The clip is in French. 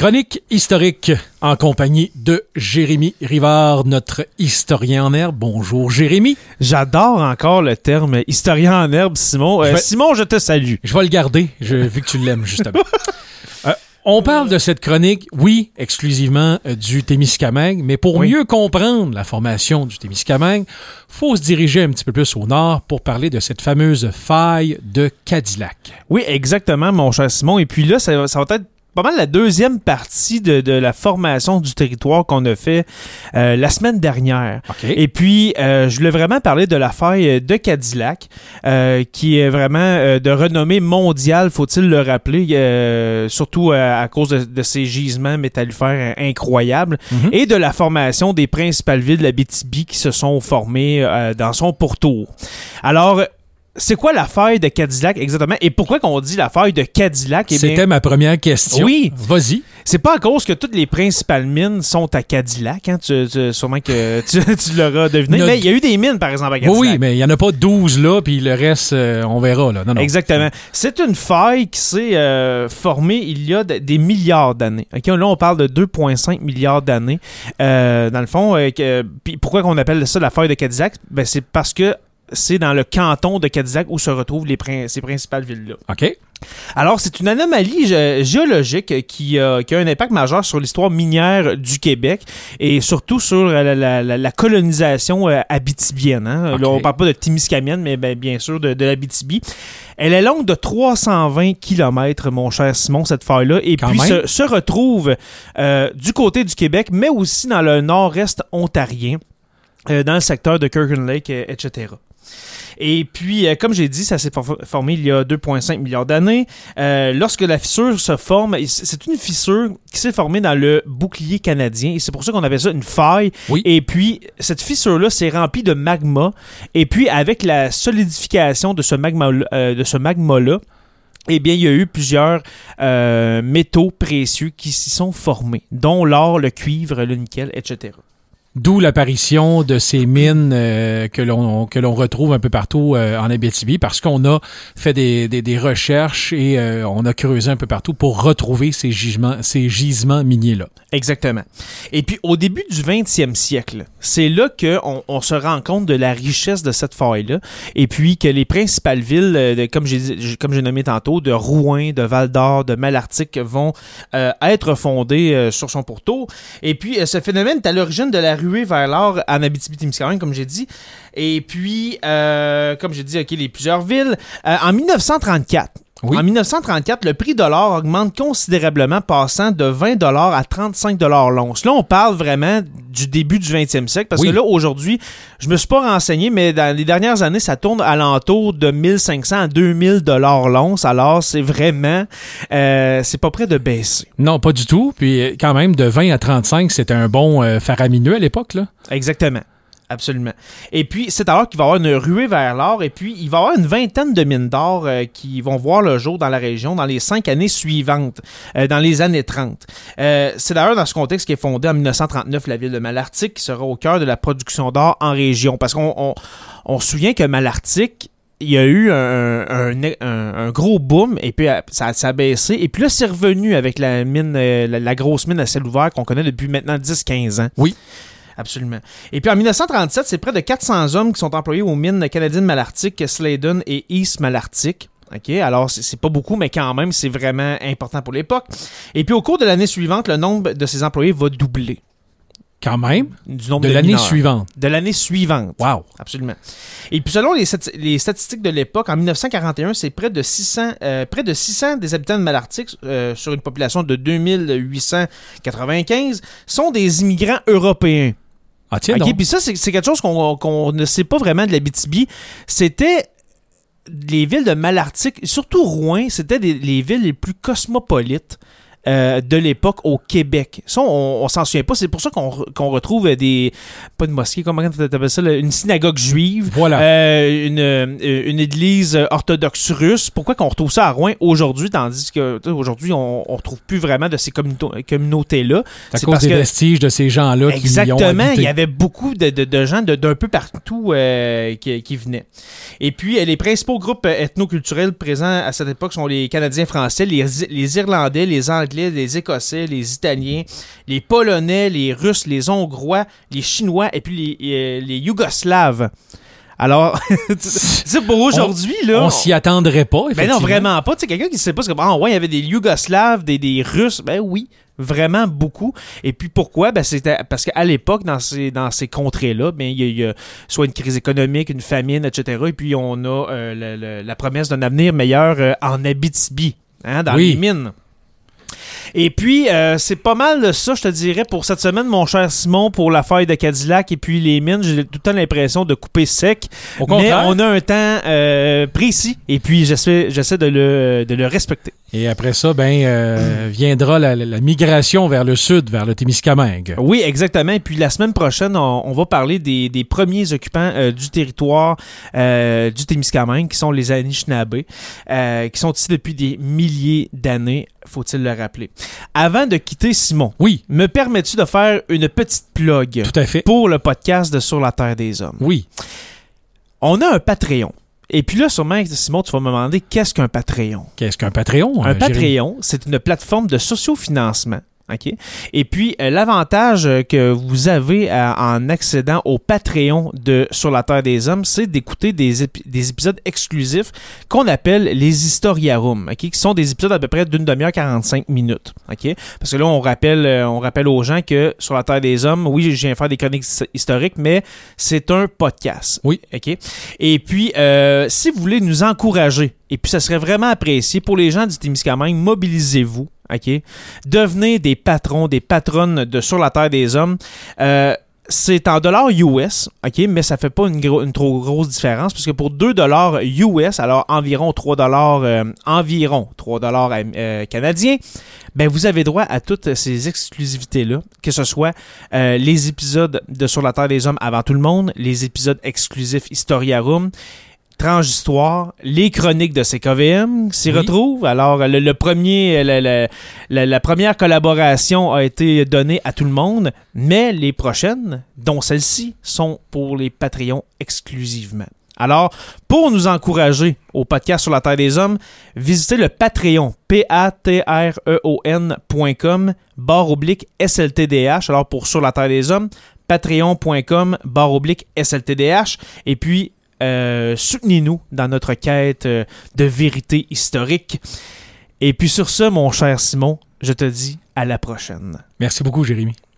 Chronique historique en compagnie de Jérémy Rivard, notre historien en herbe. Bonjour Jérémy. J'adore encore le terme historien en herbe, Simon. Euh, Je vais- Simon, je te salue. Je vais le garder, je- vu que tu l'aimes justement. Euh, on parle de cette chronique, oui, exclusivement euh, du Témiscamingue, mais pour Oui. mieux comprendre la formation du Témiscamingue, faut se diriger un petit peu plus au nord pour parler de cette fameuse faille de Cadillac. Oui, exactement, mon cher Simon. Et puis là, ça va être pas mal la deuxième partie de, de la formation du territoire qu'on a fait euh, la semaine dernière. OK. Et puis, euh, je voulais vraiment parler de la faille de Cadillac, euh, qui est vraiment euh, de renommée mondiale, faut-il le rappeler, euh, surtout euh, à cause de, de ses gisements métallifères incroyables, Mhm. et de la formation des principales villes de la BTB qui se sont formées euh, dans son pourtour. Alors, c'est quoi la faille de Cadillac exactement? Et pourquoi qu'on dit la faille de Cadillac? Eh bien, C'était ma première question. Oui. Vas-y. c'est pas à cause que toutes les principales mines sont à Cadillac, hein? Tu, tu- sûrement que tu, tu l'auras deviné. Notre- Mais il y a eu des mines, par exemple, à Oui, Cadillac. oui, mais il n'y en a pas 12 là, puis le reste, euh, on verra. Là. Non, non. Exactement. C'est une faille qui s'est euh, formée il y a de- des milliards d'années. Ok, Là, on parle de 2,5 milliards d'années. Euh, dans le fond, euh, puis pourquoi on appelle ça la faille de Cadillac? Ben, c'est parce que c'est dans le canton de Cadillac où se retrouvent les prin- ces principales villes-là. OK. Alors, c'est une anomalie gé- géologique qui, a- qui a un impact majeur sur l'histoire minière du Québec et surtout sur la, la- la- la colonisation euh, abitibienne. hein. Là, on parle pas de Timiscamienne, mais ben, bien sûr de, de l'Abitibi. Elle est longue de 320 km, mon cher Simon, cette faille-là, et Quand puis se, se retrouve euh, du côté du Québec, mais aussi dans le nord-est ontarien, euh, dans le secteur de Kirkland Lake, euh, etc. Et puis, euh, comme j'ai dit, ça s'est for- formé il y a 2,5 milliards d'années. Euh, lorsque la fissure se forme, c'est une fissure qui s'est formée dans le bouclier canadien. Et c'est pour ça qu'on appelle ça une faille. Oui. Et puis, cette fissure-là s'est remplie de magma. Et puis, avec la solidification de ce magma, euh, magma-là, eh bien, il y a eu plusieurs euh, métaux précieux qui s'y sont formés, dont l'or, le cuivre, le nickel, etc. D'où l'apparition de ces mines euh, que l'on que l'on retrouve un peu partout euh, en Abitibi parce qu'on a fait des, des, des recherches et euh, on a creusé un peu partout pour retrouver ces gisements ces gisements miniers là. Exactement. Et puis, au début du 20e siècle, c'est là qu'on on se rend compte de la richesse de cette faille-là. Et puis, que les principales villes, euh, comme j'ai comme j'ai nommé tantôt, de Rouen, de Val-d'Or, de Malartic, vont euh, être fondées euh, sur son pourtour. Et puis, ce phénomène est à l'origine de la ruée vers l'or en Abitibi-Témiscamingue, comme j'ai dit. Et puis, euh, comme j'ai dit, OK, les plusieurs villes. Euh, en 1934, Oui. en 1934, le prix de l'or augmente considérablement, passant de 20 à 35 l'once. Là, on parle vraiment du début du 20e siècle, parce Oui. que là, aujourd'hui, je me suis pas renseigné, mais dans les dernières années, ça tourne alentour de 1500 à 2000 l'once. Alors, c'est vraiment, euh, c'est pas près de baisser. Non, pas du tout. Puis quand même de 20 à 35, c'était un bon euh, faramineux à l'époque là. Exactement. Absolument. Et puis, c'est alors qu'il va y avoir une ruée vers l'or, et puis il va y avoir une vingtaine de mines d'or euh, qui vont voir le jour dans la région dans les cinq années suivantes, euh, dans les années 30. Euh, c'est d'ailleurs dans ce contexte qu'est fondée en 1939 la ville de Malartic, qui sera au cœur de la production d'or en région. Parce qu'on on, se souvient que Malartic, il y a eu un, un, gros boom et puis ça, ça a baissé. Et puis là, c'est revenu avec la mine, la, la grosse mine à ciel ouvert qu'on connaît depuis maintenant 10-15 ans. Oui. Absolument. Et puis en 1937, c'est près de 400 hommes qui sont employés aux mines canadiennes Malartic, Sladen et East Malartic. OK, alors c'est pas beaucoup, mais quand même, c'est vraiment important pour l'époque. Et puis au cours de l'année suivante, le nombre de ces employés va doubler. Quand même? Du nombre de de, l'année suivante. De l'année suivante. Wow. Absolument. Et puis selon les statistiques de l'époque, en 1941, c'est près de 600, euh, près de 600 des habitants de Malartic, euh, sur une population de 2895, sont des immigrants européens. Ah tiens puis ça, c'est quelque chose qu'on ne sait pas vraiment de la BTB. C'était les villes de Malartic, surtout Rouen, c'était les villes les plus cosmopolites. Euh, de l'époque au Québec. Ça, on, on s'en souvient pas. C'est pour ça qu'on qu'on retrouve des... Pas de mosquée, comment t'appelles ça? là? Une synagogue juive. Voilà. Euh, une, euh, une église orthodoxe russe. Pourquoi qu'on retrouve ça à Rouen aujourd'hui, tandis que aujourd'hui, on, on retrouve plus vraiment de ces communautés- communautés-là? à c'est cause parce des que- vestiges de ces gens-là qui Exactement, il y avait beaucoup de, de- de gens de- d'un peu partout euh, qui, qui venaient. Et puis, les principaux groupes ethnoculturels présents à cette époque sont les Canadiens français, les, les Irlandais, les Anglais Anglais, les Écossais, les Italiens, les Polonais, les Russes, les Hongrois, les Chinois et puis les, euh, les Yougoslaves. Alors, c'est pour aujourd'hui, là. On s'y attendrait pas, Ben effectivement. non, vraiment pas. Tu sais, quelqu'un qui sait pas ce que. Ah, ouais, il y avait des Yougoslaves, des, des Russes. Ben oui, vraiment beaucoup. Et puis pourquoi? Ben c'était parce qu'à l'époque, dans ces, dans ces contrées-là, ben, il y, y a soit une crise économique, une famine, etc. Et puis on a euh, le- le- la promesse d'un avenir meilleur euh, en Abitibi, hein, dans Oui. les mines. Et puis, euh, c'est pas mal ça, je te dirais, pour cette semaine, mon cher Simon, pour la faille de Cadillac et puis les mines. J'ai tout le temps l'impression de couper sec. Au Mais on a un temps euh, précis et puis j'essaie, j'essaie de, le, de le respecter. Et après ça, ben, euh, viendra la, la- la migration vers le sud, vers le Témiscamingue. Oui, exactement. Et puis la semaine prochaine, on, on va parler des, des premiers occupants euh, du territoire euh, du Témiscamingue, qui sont les Anishinaabe, euh, qui sont ici depuis des milliers d'années, faut-il le rappeler. Avant de quitter Simon, Oui, me permets-tu de faire une petite plug tout à fait. pour le podcast de Sur la Terre des Hommes? Oui. On a un Patreon. Et puis là, sûrement, Simon, tu vas me demander qu'est-ce qu'un Patreon? Qu'est-ce qu'un Patreon? Un euh, Jérémy? Patreon, c'est une plateforme de sociofinancement. OK? Et puis, euh, l'avantage euh, que vous avez euh, en accédant au Patreon de Sur la Terre des Hommes, c'est d'écouter des, des épisodes exclusifs qu'on appelle les Historiarum, OK? Qui sont des épisodes à peu près d'une demi-heure 45 minutes. OK? Parce que là, on rappelle, euh, on rappelle aux gens que Sur la Terre des Hommes, oui, je viens faire des chroniques his- historiques, mais c'est un podcast. Oui. OK? Et puis, euh, si vous voulez nous encourager, et puis ça serait vraiment apprécié pour les gens du Témiscamingue, mobilisez-vous. OK? Devenez des patrons, des patronnes de Sur la Terre des Hommes. Euh, c'est en dollars US, OK, mais ça fait pas une, trop grosse différence puisque pour 2 dollars US, alors environ 3 dollars euh, environ 3 dollars euh, canadiens, ben vous avez droit à toutes ces exclusivités là, que ce soit euh, les épisodes de Sur la Terre des Hommes avant tout le monde, les épisodes exclusifs Historiarum, Tranche d'histoire, les chroniques de CKVM s'y Oui. retrouvent. Alors, le, le premier, le- le- la, la première collaboration a été donnée à tout le monde, mais les prochaines, dont celle-ci, sont pour les Patreons exclusivement. Alors, pour nous encourager au podcast sur la Terre des Hommes, visitez le Patreon, P-A-T-R-E-O-N.com, barre oblique SLTDH. Alors, pour Sur la Terre des Hommes, patreon.com, barre oblique SLTDH. Et puis, euh, soutenez-nous dans notre quête euh, de vérité historique. Et puis sur ce, mon cher Simon, je te dis à la prochaine. Merci beaucoup, Jérémy.